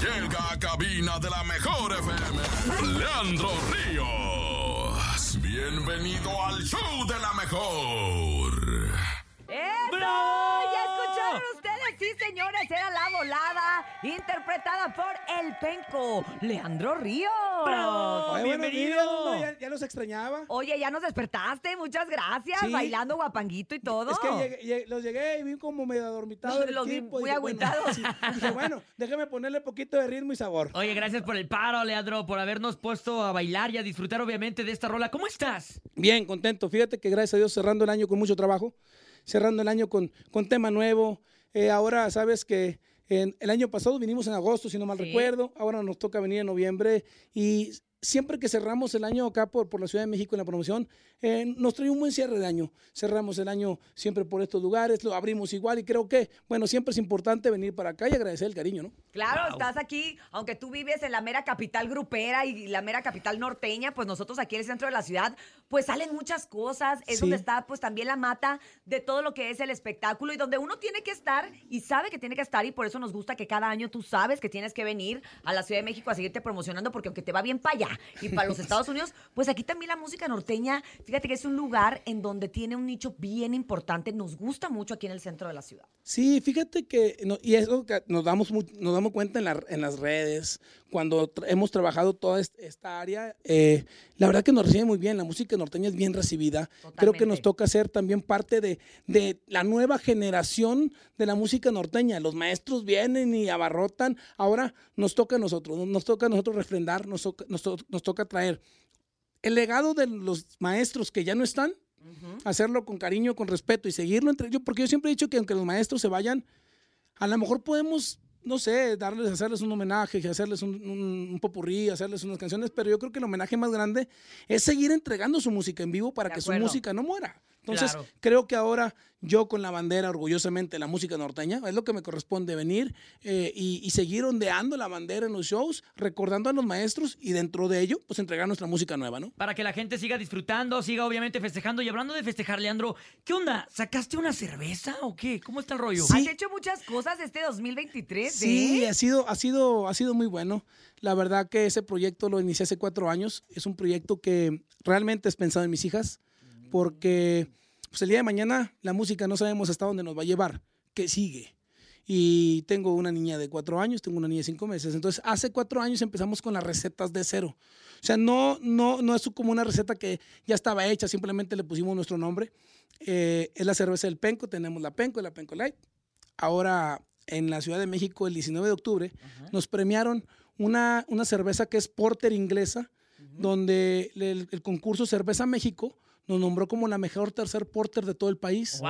Llega a cabina de la mejor FM. Leandro Ríos. Bienvenido al show de la mejor. ¡Eso! Sí, señores, era La Volada, interpretada por El Penco, Leandro Ríos. Oye, buenos bienvenido. días, ya, ya los extrañaba. Oye, ya nos despertaste, muchas gracias, Sí. bailando guapanguito y todo. Es que llegué- llegué- los llegué y vi como medio adormitado del Los vi muy dije, bueno, agüitados. sí. Dije, bueno, déjame ponerle poquito de ritmo y sabor. Oye, gracias por el paro, Leandro, por habernos puesto a bailar y a disfrutar, obviamente, de esta rola. ¿Cómo estás? Bien, contento. Fíjate que gracias a Dios cerrando el año con mucho trabajo, cerrando el año con, con tema nuevo. Eh, ahora sabes que en, el año pasado vinimos en agosto, si no mal Sí. recuerdo. Ahora nos toca venir en noviembre y siempre que cerramos el año acá por, por la Ciudad de México en la promoción, eh, nos trae un buen cierre de año. Cerramos el año siempre por estos lugares, lo abrimos igual y creo que, bueno, siempre es importante venir para acá y agradecer el cariño, ¿no? Claro, Wow. estás aquí, aunque tú vives en la mera capital grupera y la mera capital norteña, pues nosotros aquí en el centro de la ciudad, pues salen muchas cosas, es Sí. donde está pues también la mata de todo lo que es el espectáculo y donde uno tiene que estar y sabe que tiene que estar y por eso nos gusta que cada año tú sabes que tienes que venir a la Ciudad de México a seguirte promocionando porque aunque te va bien para allá y para los Estados Unidos, pues aquí también la música norteña, fíjate que es un lugar en donde tiene un nicho bien importante, nos gusta mucho aquí en el centro de la ciudad. Sí, fíjate que, no- y eso que nos damos, nos damos cuenta en, la- en las redes, cuando tra- hemos trabajado toda est- esta área, eh, la verdad que nos recibe muy bien, la música norteña es bien recibida. Creo que nos toca ser también parte de, de la nueva generación de la música norteña. Los maestros vienen y abarrotan, ahora nos toca a nosotros, nos toca a nosotros refrendar, nos toca, nos to- nos toca traer. El legado de los maestros que ya no están, hacerlo con cariño, con respeto y seguirlo entre yo, porque yo siempre he dicho que aunque los maestros se vayan, a lo mejor podemos, no sé, darles, hacerles un homenaje, hacerles un, un, un popurrí, hacerles unas canciones, pero yo creo que el homenaje más grande es seguir entregando su música en vivo para De que su música no muera. Entonces, Claro. creo que ahora yo con la bandera, orgullosamente, la música norteña, es lo que me corresponde venir eh, y, y seguir ondeando la bandera en los shows, recordando a los maestros y dentro de ello, pues entregar nuestra música nueva, ¿no? Para que la gente siga disfrutando, siga obviamente festejando. Y hablando de festejar, Leandro, ¿qué onda? ¿Sacaste una cerveza o qué? ¿Cómo está el rollo? Sí. Has hecho muchas cosas este 2023, Sí, ¿eh? ha sido, ha sido, ha sido muy bueno. La verdad que ese proyecto lo inicié hace cuatro años. Es un proyecto que realmente es pensado en mis hijas, porque pues, el día de mañana la música no sabemos hasta dónde nos va a llevar. ¿Qué sigue? Y tengo una niña de cuatro años, tengo una niña de cinco meses. Entonces, hace cuatro años empezamos con las recetas de cero. O sea, no, no, no es como una receta que ya estaba hecha, simplemente le pusimos nuestro nombre. Eh, es la cerveza del Penco, tenemos la Penco y la Penco Light. Ahora, en la Ciudad de México, el 19 de octubre, nos premiaron una, una cerveza que es porter inglesa, donde el, el concurso Cerveza México nos nombró como la mejor tercer porter de todo el país.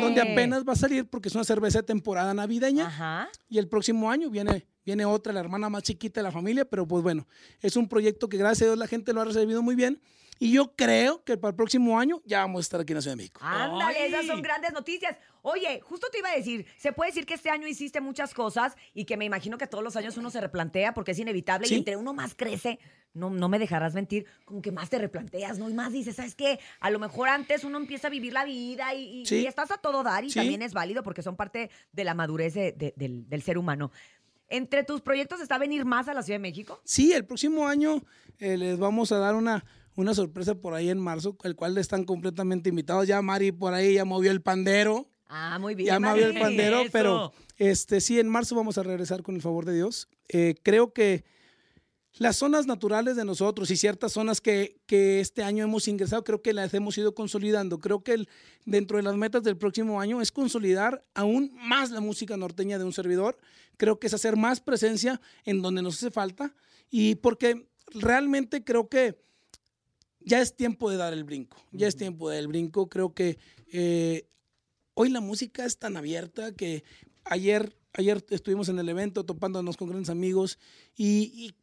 Donde apenas va a salir porque es una cerveza de temporada navideña. Ajá. Y el próximo año viene, viene otra, la hermana más chiquita de la familia, pero pues bueno, es un proyecto que gracias a Dios la gente lo ha recibido muy bien. Y yo creo que para el próximo año ya vamos a estar aquí en la Ciudad de México. Ándale, esas son grandes noticias. Oye, justo te iba a decir, se puede decir que este año hiciste muchas cosas y que me imagino que todos los años uno se replantea porque es inevitable Sí. y entre uno más crece, no, no me dejarás mentir, como que más te replanteas, ¿no? Y más dices, ¿sabes qué? A lo mejor antes uno empieza a vivir la vida y, y- Sí. y estás a todo dar y Sí. también es válido porque son parte de la madurez de- de- del, del ser humano. ¿Entre tus proyectos está venir más a la Ciudad de México? Sí, el próximo año eh, les vamos a dar una, una sorpresa por ahí en marzo, el cual están completamente invitados. Ya Mari por ahí ya movió el pandero. Ah, muy bien. ya movió el Mari. pandero, Eso. pero este sí, en marzo vamos a regresar con el favor de Dios. Eh, creo que las zonas naturales de nosotros y ciertas zonas que, que este año hemos ingresado, creo que las hemos ido consolidando. Creo que el- dentro de las metas del próximo año es consolidar aún más la música norteña de un servidor. Creo que es hacer más presencia en donde nos hace falta y porque realmente creo que ya es tiempo de dar el brinco. Ya es tiempo de dar el brinco. Creo que eh, hoy la música es tan abierta que ayer, ayer estuvimos en el evento topándonos con grandes amigos y, y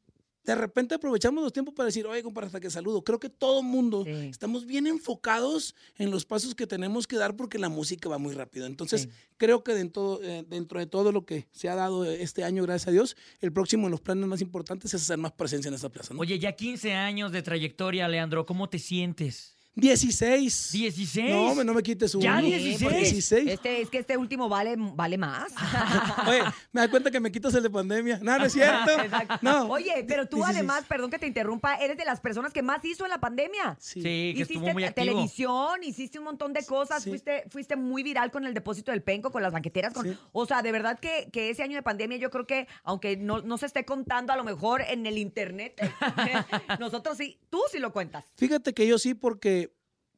de repente aprovechamos los tiempos para decir, oye, compadre, hasta que saludo. Creo que todo el mundo Sí. estamos bien enfocados en los pasos que tenemos que dar porque la música va muy rápido. Entonces, Sí. creo que dentro, eh, dentro de todo lo que se ha dado este año, gracias a Dios, el próximo en los planes más importantes es hacer más presencia en esta plaza. ¿no? Oye, ya 15 años de trayectoria, Leandro, ¿cómo te sientes? 16. 16. No, hombre, no me quites un. Ya uno. 16. porque 16. Este, es que este último vale, vale más. Oye, me da cuenta que me quitas el de pandemia. No, no es cierto. Exacto. No. Oye, pero tú 16. además, perdón que te interrumpa, eres de las personas que más hizo en la pandemia. Sí. Sí, que estuvo Hiciste muy activo. televisión, hiciste un montón de cosas, Sí. fuiste, fuiste muy viral con el depósito del penco, con las banqueteras. Con, Sí. O sea, de verdad que, que ese año de pandemia yo creo que, aunque no, no se esté contando a lo mejor en el internet, nosotros sí, tú sí lo cuentas. Fíjate que yo sí, porque,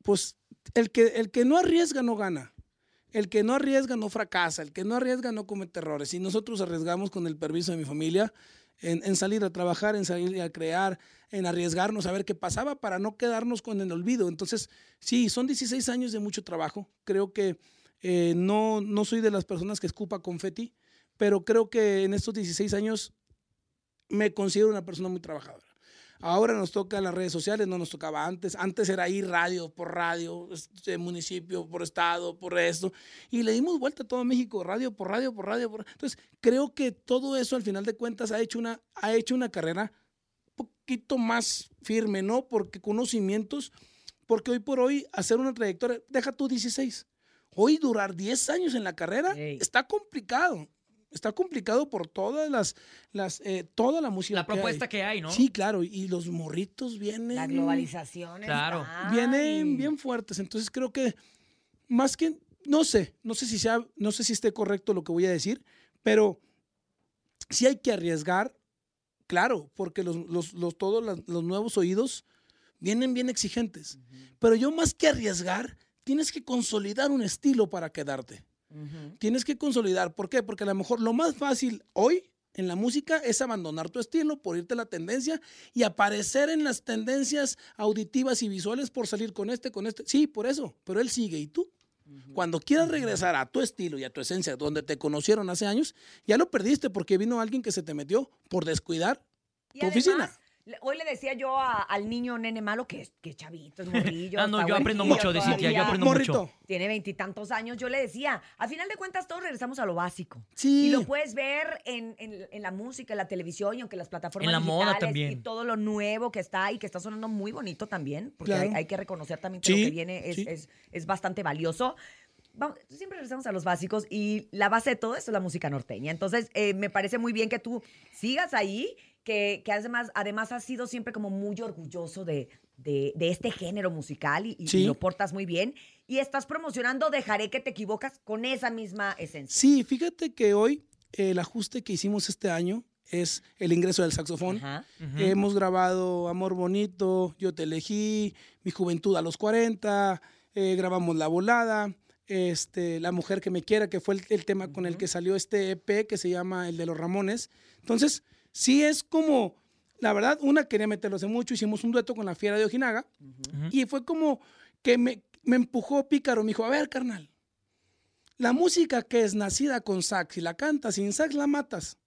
pues, el que, el que no arriesga no gana. El que no arriesga no fracasa. El que no arriesga no comete errores. Y nosotros arriesgamos con el permiso de mi familia en, salir a trabajar, en salir a crear, en arriesgarnos a ver qué pasaba para no quedarnos con el olvido. Entonces, sí, son 16 años de mucho trabajo. Creo que eh, no, no soy de las personas que escupa confeti, pero creo que en estos 16 años me considero una persona muy trabajadora. Ahora nos toca las redes sociales, no nos tocaba antes. Antes era ir radio por radio, este, municipio por estado, por esto. Y le dimos vuelta a todo México, radio por radio, por radio. Por... Entonces, creo que todo eso al final de cuentas ha hecho una, ha hecho una carrera un poquito más firme, ¿no? Porque conocimientos, porque hoy por hoy hacer una trayectoria, deja tú 16. Hoy durar 10 años en la carrera está complicado. Está complicado por todas las, las eh, toda la música. La que hay. propuesta que hay, ¿no? Sí, claro, y los morritos vienen. La globalización. Claro. está, Vienen bien fuertes. Entonces creo que más que, no sé, no sé si sea, no sé si esté correcto lo que voy a decir, pero sí hay que arriesgar, claro, porque los, los, los- todos los nuevos oídos vienen bien exigentes. Pero yo más que arriesgar, tienes que consolidar un estilo para quedarte. Tienes que consolidar. ¿Por qué? Porque a lo mejor lo más fácil hoy en la música es abandonar tu estilo por irte a la tendencia y aparecer en las tendencias auditivas y visuales por salir con este, con este. Sí, por eso, pero él sigue. ¿Y tú? Cuando quieras regresar a tu estilo y a tu esencia, donde te conocieron hace años, ya lo perdiste porque vino alguien que se te metió por descuidar Y tu además, oficina. Hoy le decía yo a- al niño nene malo que es que chavito, es morrillo. Ah, no, yo aprendo mucho de Cintia, yo aprendo Morrito. mucho. Tiene veintitantos años. Yo le decía, a final de cuentas todos regresamos a lo básico. Sí. Y lo puedes ver en, en- en la música, en la televisión y aunque las plataformas En la moda digitales también. y todo lo nuevo que está y que está sonando muy bonito también, porque Claro. hay, hay que reconocer también que Sí, lo que viene es, sí. es- es bastante valioso. Vamos, siempre regresamos a los básicos y la base de todo esto es la música norteña. Entonces, eh, me parece muy bien que tú sigas ahí, que, que además, además has sido siempre como muy orgulloso de, de- de este género musical y, y Sí. lo portas muy bien. Y estás promocionando Dejaré que te equivocas con esa misma esencia. Sí, fíjate que hoy el ajuste que hicimos este año es el ingreso del saxofón. Ajá. Hemos grabado Amor Bonito, Yo te elegí, Mi Juventud a los 40, eh, grabamos La Volada, este, La Mujer que me quiera, que fue el, el tema con el que salió este EP que se llama El de los Ramones. Entonces, sí es como, la verdad, una quería meterlo hace mucho, hicimos un dueto con la Fiera de Ojinaga y fue como que me, me empujó Pícaro, me dijo, a ver, carnal, la música que es nacida con sax y la cantas sin sax la matas.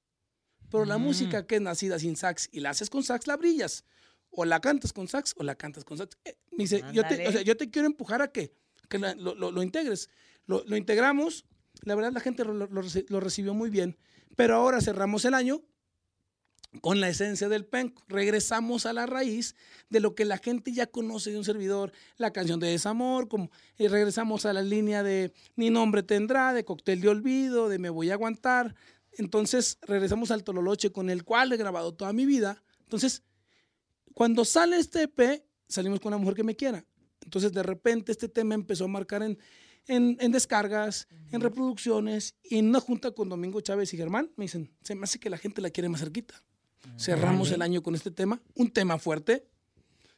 Pero la Mm. música que es nacida sin sax y la haces con sax la brillas. O la cantas con sax o la cantas con sax. Eh, me dice, yo te, o sea, yo te quiero empujar a que, que la- lo, lo- lo integres. Lo, lo integramos. La verdad la gente lo recibió muy bien. Pero ahora cerramos el año con la esencia del penco. Regresamos a la raíz de lo que la gente ya conoce de un servidor, la canción de desamor, como, y regresamos a la línea de Ni nombre tendrá, de Cóctel de Olvido, de Me voy a aguantar. Entonces regresamos al Tololoche con el cual he grabado toda mi vida. Entonces, cuando sale este EP, salimos con la mujer que me quiera. Entonces, de repente, este tema empezó a marcar en, en, en descargas, en reproducciones, y en una junta con Domingo Chávez y Germán, me dicen, se me hace que la gente la quiere más cerquita. Cerramos el año con este tema, un tema fuerte.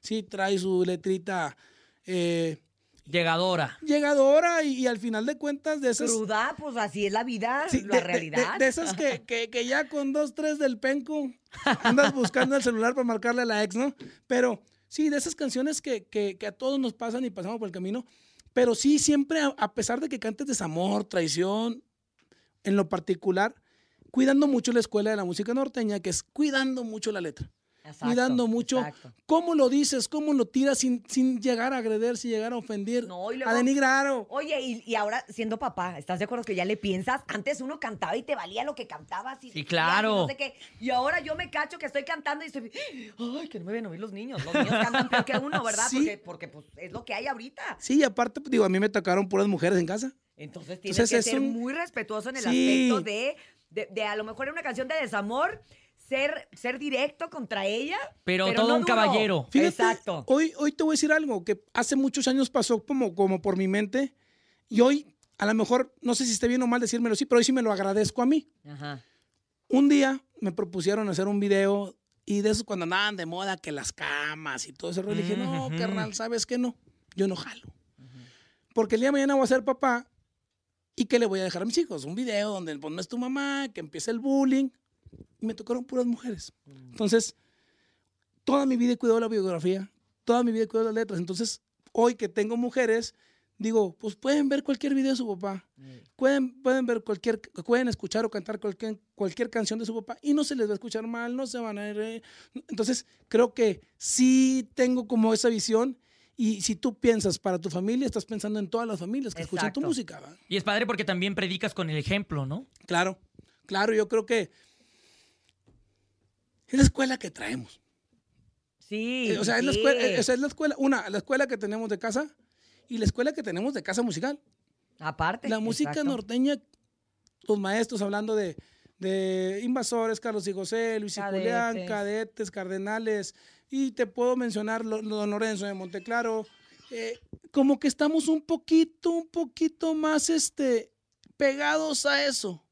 Sí, trae su letrita eh, Llegadora. llegadora y, y al final de cuentas de esas... Cruda, pues así es la vida, Sí, la de- de- de- realidad. De, esas que, que- que ya con dos, tres del penco andas buscando el celular para marcarle a la ex, ¿no? Pero sí, de esas canciones que, que- que a todos nos pasan y pasamos por el camino. Pero sí, siempre, a, a pesar de que cantes desamor, traición, en lo particular, cuidando mucho la escuela de la música norteña, que es cuidando mucho la letra. Exacto, cuidando mucho exacto. cómo lo dices, cómo lo tiras sin, sin llegar a agreder, sin llegar a ofender, No, y luego- a denigrar. o- Oye, y, y ahora siendo papá, ¿estás de acuerdo que ya le piensas? Antes uno cantaba y te valía lo que cantabas. Y Sí, claro. y no sé qué. Y ahora yo me cacho que estoy cantando y estoy. Ay, que no me ven oír los niños. Los niños cantan peor que uno, ¿verdad? Sí. Porque, porque pues, es lo que hay ahorita. Sí, y aparte, pues, digo, a mí me tocaron puras mujeres en casa. Entonces tienes Entonces, que ser un- muy respetuoso en el Sí. aspecto de, de, de a lo mejor en una canción de desamor. Ser, ser directo contra ella. Pero todo no un duro. caballero. Fíjate, Exacto. Hoy, hoy te voy a decir algo que hace muchos años pasó como, como por mi mente y hoy, a lo mejor, no sé si esté bien o mal decírmelo así, pero hoy sí me lo agradezco a mí. Ajá. Un día me propusieron hacer un video y de esos cuando andaban de moda que las camas y todo eso, le dije, no, carnal, ¿sabes qué no? Yo no jalo. Porque el día de mañana voy a ser papá y ¿qué le voy a dejar a mis hijos? Un video donde pues, no es tu mamá, que empiece el bullying. Y me tocaron puras mujeres. Entonces, toda mi vida he cuidado la biografía, toda mi vida he cuidado las letras. Entonces, hoy que tengo mujeres, digo, pues pueden ver cualquier video de su papá. Pueden, pueden ver cualquier, pueden escuchar o cantar cualquier, cualquier canción de su papá y no se les va a escuchar mal, no se van a ir. Entonces, creo que sí tengo como esa visión y si tú piensas para tu familia, estás pensando en todas las familias que escuchan tu música. ¿va? Y es padre porque también predicas con el ejemplo, ¿no? Claro, claro, yo creo que es la escuela que traemos. Sí. Eh, o sea, es la escuela, eh, o sea, es la escuela, una, la escuela que tenemos de casa y la escuela que tenemos de casa musical. Aparte. La música exacto. norteña, los maestros hablando de, de invasores, Carlos y José, Luis y Julián, cadetes, cardenales, y te puedo mencionar Don Lorenzo de Monteclaro. eh, como que estamos un poquito, un poquito más este, pegados a eso,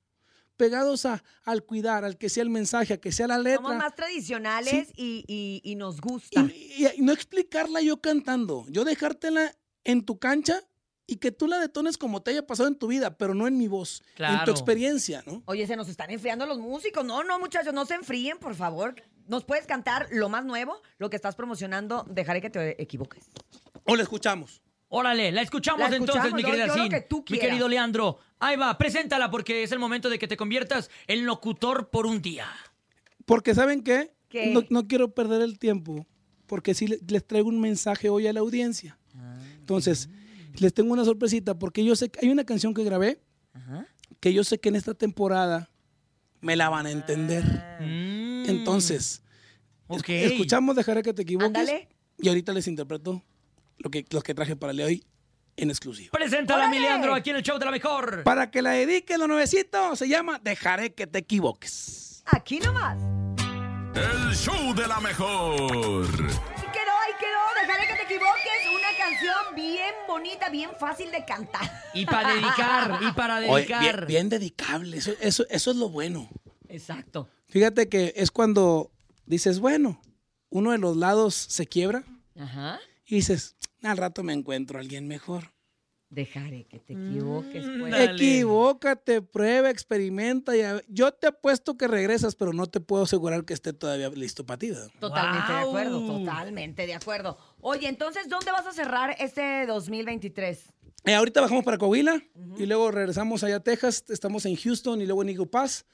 pegados a, al cuidar, al que sea el mensaje, a que sea la letra. Somos más tradicionales y, y- y nos gusta. Y, y- y no explicarla yo cantando, yo dejártela en tu cancha y que tú la detones como te haya pasado en tu vida, pero no en mi voz, en Claro. tu experiencia, ¿no? Oye, se nos están enfriando los músicos. No, no, muchachos, no se enfríen, por favor. ¿Nos puedes cantar lo más nuevo, lo que estás promocionando? Dejaré que te equivoques. O la escuchamos. Órale, la escuchamos, La entonces, mi querida Sin. que tú Mi querido Leandro. Ahí va, preséntala porque es el momento de que te conviertas en locutor por un día. Porque ¿saben qué? ¿Qué? No, no quiero perder el tiempo, porque sí le- les traigo un mensaje hoy a la audiencia. Entonces, les tengo una sorpresita, porque yo sé que hay una canción que grabé, Ajá. que yo sé que en esta temporada me la van a entender. Mm. Entonces, Ok. es- escuchamos Dejaré que te equivoques. Ándale. Y ahorita les interpreto lo que, los que traje para el de hoy en exclusiva. Preséntala, mi. Leandro, aquí en el show de la mejor. Para que la dedique lo nuevecito, se llama Dejaré que te equivoques. Aquí nomás. El show de la mejor. Ahí quedó, ahí quedó. Dejaré que te equivoques. Una canción bien bonita, bien fácil de cantar. Y para dedicar, y para Oye, dedicar. bien, bien dedicable, eso, eso, eso es lo bueno. Exacto. Fíjate que es cuando dices, bueno, uno de los lados se quiebra Ajá. y dices, al rato me encuentro a alguien mejor. Dejaré que te equivoques, pues. Dale. Equivócate, prueba, experimenta. Yo te apuesto que regresas, pero no te puedo asegurar que esté todavía listo para ti. Totalmente de acuerdo, totalmente de acuerdo. Oye, entonces, ¿dónde vas a cerrar este 2023? Eh, ahorita bajamos para Coahuila y luego regresamos allá a Texas. Estamos en Houston y luego en Eagle Pass.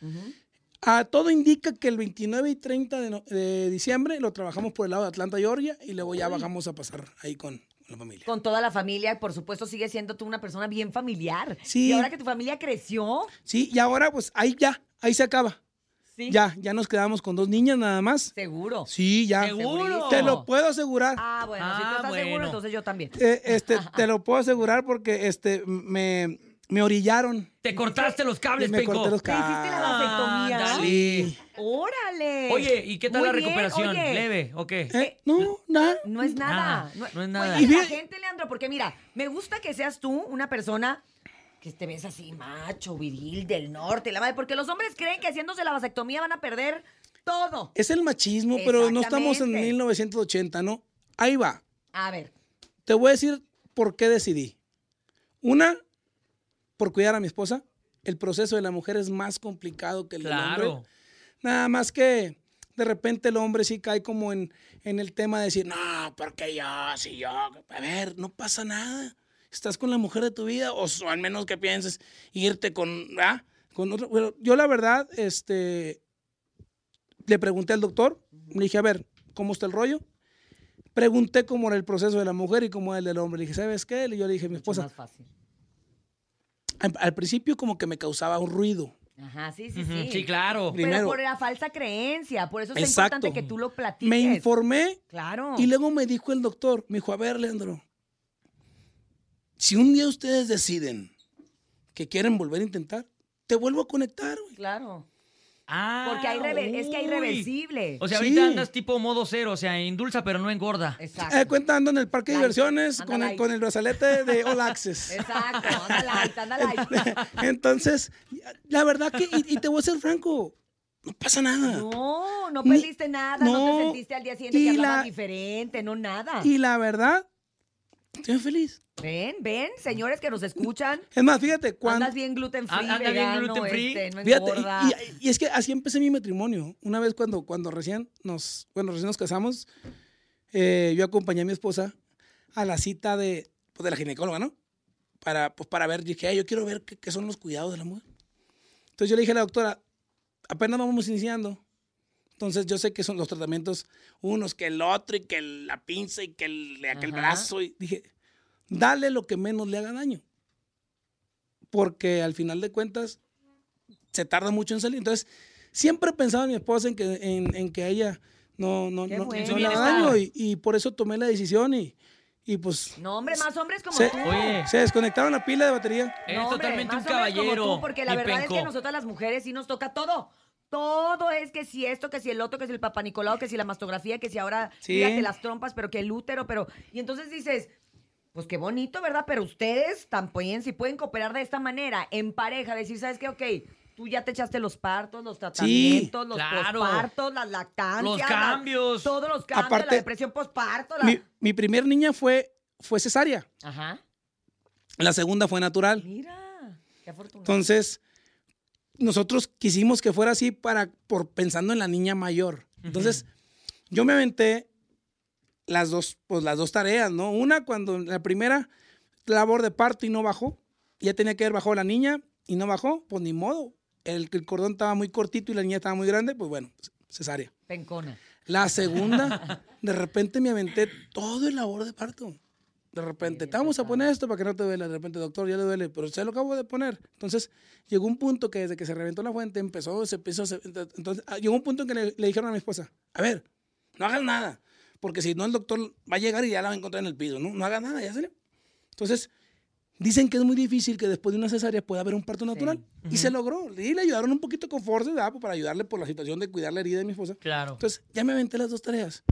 Ah, todo indica que el 29 y 30 de, no- de diciembre lo trabajamos por el lado de Atlanta, Georgia, y luego ya bajamos a pasar ahí con la familia. Con toda la familia, por supuesto, sigues siendo tú una persona bien familiar. Sí. Y ahora que tu familia creció, Sí, y ahora pues ahí ya, ahí se acaba. sí. Ya, ya nos quedamos con dos niñas nada más. Seguro. Sí, ya. Seguro. Te lo puedo asegurar. Ah, bueno, si tú Ah, estás seguro, bueno. entonces yo también. Eh, este, te lo puedo asegurar porque este, me, me orillaron. Te cortaste los cables, me Penco. corté los ¿Te hiciste la vasectomía? Sí. ¡Órale! Oye, ¿y qué tal Muy la bien, recuperación? oye. ¿Leve o qué? Eh, no, nada. No es nada. Nada, no es nada. Oye, Y la gente, Leandro, porque mira, me gusta que seas tú una persona que te ves así macho, viril, del norte, la madre, porque los hombres creen que haciéndose la vasectomía van a perder todo. Es el machismo, pero no estamos en Exactamente. 1980, ¿no? Ahí va. A ver, Te voy a decir por qué decidí. Una, por cuidar a mi esposa. El proceso de la mujer es más complicado que el del hombre. Nada más que de repente el hombre sí cae como en, en el tema de decir, no, porque yo, si yo. A ver, no pasa nada. Estás con la mujer de tu vida, o, al menos que pienses irte con, con otro. Bueno, yo la verdad, este, le pregunté al doctor, le dije, a ver, cómo está el rollo. Pregunté cómo era el proceso de la mujer y cómo era el del hombre. Le dije, ¿sabes qué? Y yo le dije a mi Mucho esposa, más fácil. Al, al principio como que me causaba un ruido. Ajá, sí, sí, sí. Sí, claro. Primero. Pero por la falsa creencia, por eso es Exacto. importante que tú lo platiques. Me informé Claro. y luego me dijo el doctor, me dijo, a ver, Leandro, si un día ustedes deciden que quieren volver a intentar, te vuelvo a conectar. güey". Claro. Ah, Porque hay rever- es que hay reversible. O sea, Sí. ahorita andas tipo modo cero, o sea, endulza pero no engorda. Exacto. Eh, cuenta ando en el parque de Light. diversiones Anda con el, light. con el brazalete de All Access. Exacto. Anda light, anda light. Entonces, la verdad que, y, y te voy a ser franco, no pasa nada. No, no Ni- perdiste nada, no, no, te sentiste al día siguiente y que hablabas la- diferente, no nada. Y la verdad, estoy feliz. Ven, ven, señores que nos escuchan. Es más, fíjate, cuando... Andas bien gluten free, Anda bien vegano, gluten free. este, no Fíjate, y, y- y es que así empecé mi matrimonio. Una vez cuando, cuando recién nos, bueno, recién nos casamos, eh, yo acompañé a mi esposa a la cita de, pues, de la ginecóloga, ¿no? Para, pues, para ver, dije, "Ay, yo quiero ver qué, qué son los cuidados de la mujer. Entonces yo le dije a la doctora, apenas vamos iniciando. Entonces yo sé que son los tratamientos, unos que el otro y que el- la pinza y que el, aquel Ajá. brazo. Y dije, dale lo que menos le haga daño. Porque al final de cuentas se tarda mucho en salir. Entonces, siempre he pensado en mi esposa en que, en, en que ella no, no, no, bueno. no le haga daño. Y, y por eso tomé la decisión y, y pues No, hombre, más hombres como se, tú. Oye. se desconectaron la pila de batería. Eres No, hombre, totalmente un más como caballero. tú, porque la verdad es penco. que nosotras las mujeres sí nos toca todo. Todo es que si esto, que si el otro, que si el papá Nicolau, que si la mastografía, que si ahora Sí. fíjate las trompas, pero que el útero, pero. Y entonces dices, pues qué bonito, ¿verdad? Pero ustedes también, si pueden cooperar de esta manera, en pareja, decir, ¿sabes qué? Ok, tú ya te echaste los partos, los tratamientos, los claro. pospartos, las lactancias. Los la- cambios. todos los cambios, Aparte, la depresión posparto. La... Mi, mi primer niña fue, fue cesárea. Ajá. La segunda fue natural. Mira, qué afortunado. Entonces, nosotros quisimos que fuera así para, por pensando en la niña mayor. Entonces, yo me aventé las dos, pues las dos tareas, ¿no? Una cuando la primera labor de parto y no bajó, ya tenía que haber bajado la niña y no bajó, pues ni modo. El, el cordón estaba muy cortito y la niña estaba muy grande, pues bueno, cesárea. Pencona. La segunda, de repente me aventé todo el labor de parto. De repente, te vamos a poner esto para que no te duele. De repente, doctor, ya le duele, pero se lo acabo de poner. Entonces, llegó un punto que desde que se reventó la fuente empezó, se empezó, se- entonces, ah, llegó un punto en que le, le dijeron a mi esposa, a ver, no hagas nada, porque si no el doctor va a llegar y ya la va a encontrar en el piso, ¿no? No hagas nada, ya salió. Entonces, dicen que es muy difícil que después de una cesárea pueda haber un parto natural. Y se logró. Y le ayudaron un poquito con fuerza, ¿verdad? Pues para ayudarle por la situación de cuidar la herida de mi esposa. Claro. Entonces, ya me aventé las dos tareas.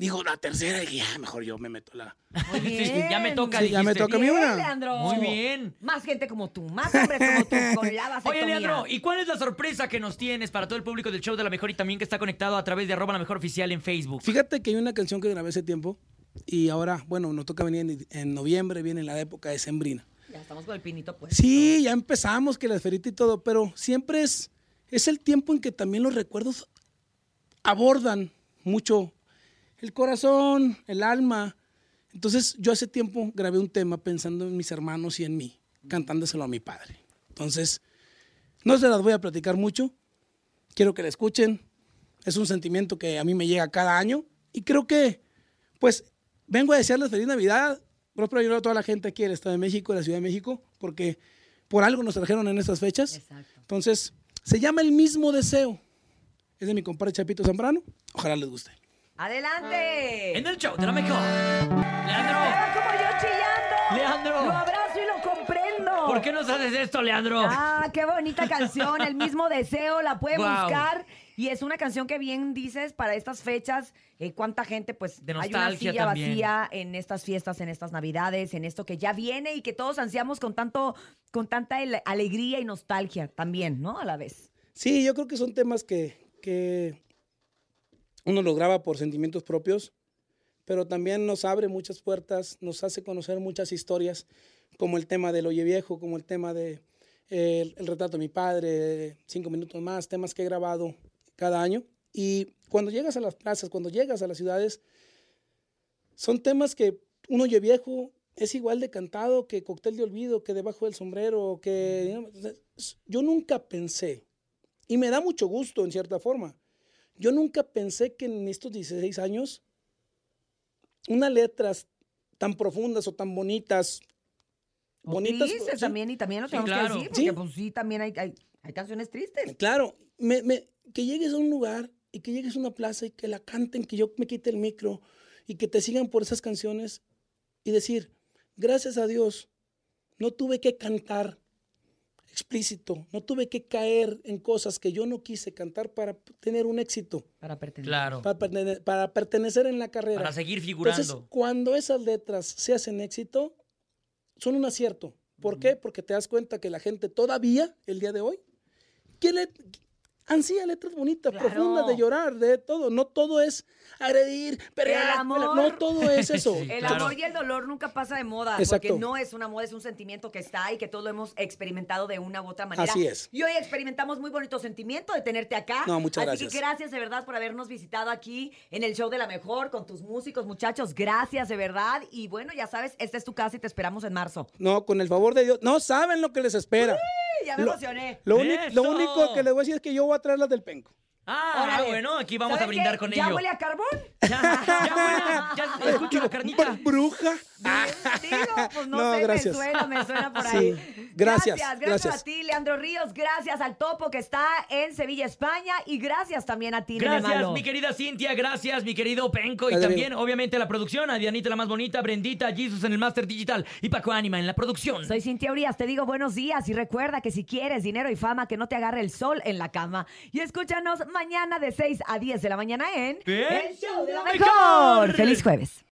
Dijo la tercera y ya, mejor yo me meto la. Muy Sí, bien. ya me toca, Sí, ya me toca a mí Bien, una. Leandro. Muy bien. Más gente como tú, más hombres como tú, con la Oye. Leandro, ¿y cuál es la sorpresa que nos tienes para todo el público del show de la mejor y también que está conectado a través de arroba la mejor oficial en Facebook? Fíjate que hay una canción que grabé hace tiempo y ahora, bueno, nos toca venir en, en noviembre, viene la época de Sembrina. Ya estamos con el pinito, pues. Sí, ya empezamos, que la esferita y todo, pero siempre es, es el tiempo en que también los recuerdos abordan mucho el corazón, el alma. Entonces, yo hace tiempo grabé un tema pensando en mis hermanos y en mí, cantándoselo a mi padre. Entonces, no se las voy a platicar mucho. Quiero que la escuchen. Es un sentimiento que a mí me llega cada año. Y creo que, pues, vengo a desearles feliz Navidad. Próspero año a toda la gente aquí del Estado de México, de la Ciudad de México, porque por algo nos trajeron en estas fechas. Exacto. Entonces, se llama El mismo deseo. Es de mi compadre Chapito Zambrano. Ojalá les guste. ¡Adelante! En el show de la mejor. Leandro, como yo chillando. Leandro. Lo abrazo y lo comprendo. ¿por qué nos haces esto, Leandro? Ah, qué bonita canción. El mismo deseo la puede buscar. Y es una canción que bien dices para estas fechas. eh, cuánta gente, pues, De hay una nostalgia silla también. vacía en estas fiestas, en estas navidades, en esto que ya viene y que todos ansiamos con tanto, con tanta ele- alegría y nostalgia también, ¿no? A la vez. Sí, yo creo que son temas que, que uno los graba por sentimientos propios, pero también nos abre muchas puertas, nos hace conocer muchas historias, como el tema del Oye Viejo, como el tema de eh, el, el retrato de mi padre, cinco minutos más, temas que he grabado cada año. Y cuando llegas a las plazas, cuando llegas a las ciudades, son temas que un Oye Viejo es igual de cantado que Cóctel de Olvido, que Debajo del Sombrero, que... Yo nunca pensé y me da mucho gusto en cierta forma. Yo nunca pensé que en estos 16 años unas letras tan profundas o tan bonitas, O bonitas tristes sí, también, y también lo Sí, tenemos claro. que decir, porque Sí. pues sí, también hay, hay, hay canciones tristes. Claro, me- me- que llegues a un lugar y que llegues a una plaza y que la canten, que yo me quite el micro y que te sigan por esas canciones y decir, gracias a Dios, no tuve que cantar explícito, no tuve que caer en cosas que yo no quise cantar para tener un éxito, Para pertenecer. Claro. para, pertene- para pertenecer en la carrera. Para seguir Entonces, figurando. cuando esas letras se hacen éxito, son un acierto. ¿Por qué? Porque te das cuenta que la gente todavía, el día de hoy, quiere, ansía letras bonitas, Claro. profundas, de llorar, de todo. No todo es agredir, pelear, amor. pelear. No todo es eso. Sí. El Claro. amor y el dolor nunca pasa de moda, Exacto. porque no es un amor, es un sentimiento que está y que todos lo hemos experimentado de una u otra manera. Así es. Y hoy experimentamos muy bonito sentimiento de tenerte acá. No, muchas Así gracias. que gracias de verdad por habernos visitado aquí en el show de la mejor con tus músicos, muchachos. Gracias de verdad. Y bueno, ya sabes, esta es tu casa y te esperamos en marzo. No, con el favor de Dios. No saben lo que les espera. Ya me Lo- emocioné. Lo, único que les voy a decir es que yo voy a traer las del penco. Ah, Órale. bueno, aquí vamos a ¿Saben brindar qué? con ¿Ya ello. huele a carbón? Ya, ya, buena, ya escucho la carnita. Bruja. Digo, pues no, No, sé, gracias. me suena, me suena por Sí. ahí. Gracias, gracias. gracias. a ti, Leandro Ríos. Gracias al Topo que está en Sevilla, España. Y gracias también a ti, Nene Gracias, Malo. mi querida Cintia, gracias, mi querido Penco. Y también, obviamente, la producción, a Dianita la más bonita, Brendita, Jesus en el Master Digital y Paco Anima en la producción. Soy Cintia Urias, te digo buenos días y recuerda que si quieres dinero y fama, que no te agarre el sol en la cama. Y escúchanos mañana de 6 a 10 de la mañana en El Show de la. Mejor. ¡Feliz jueves!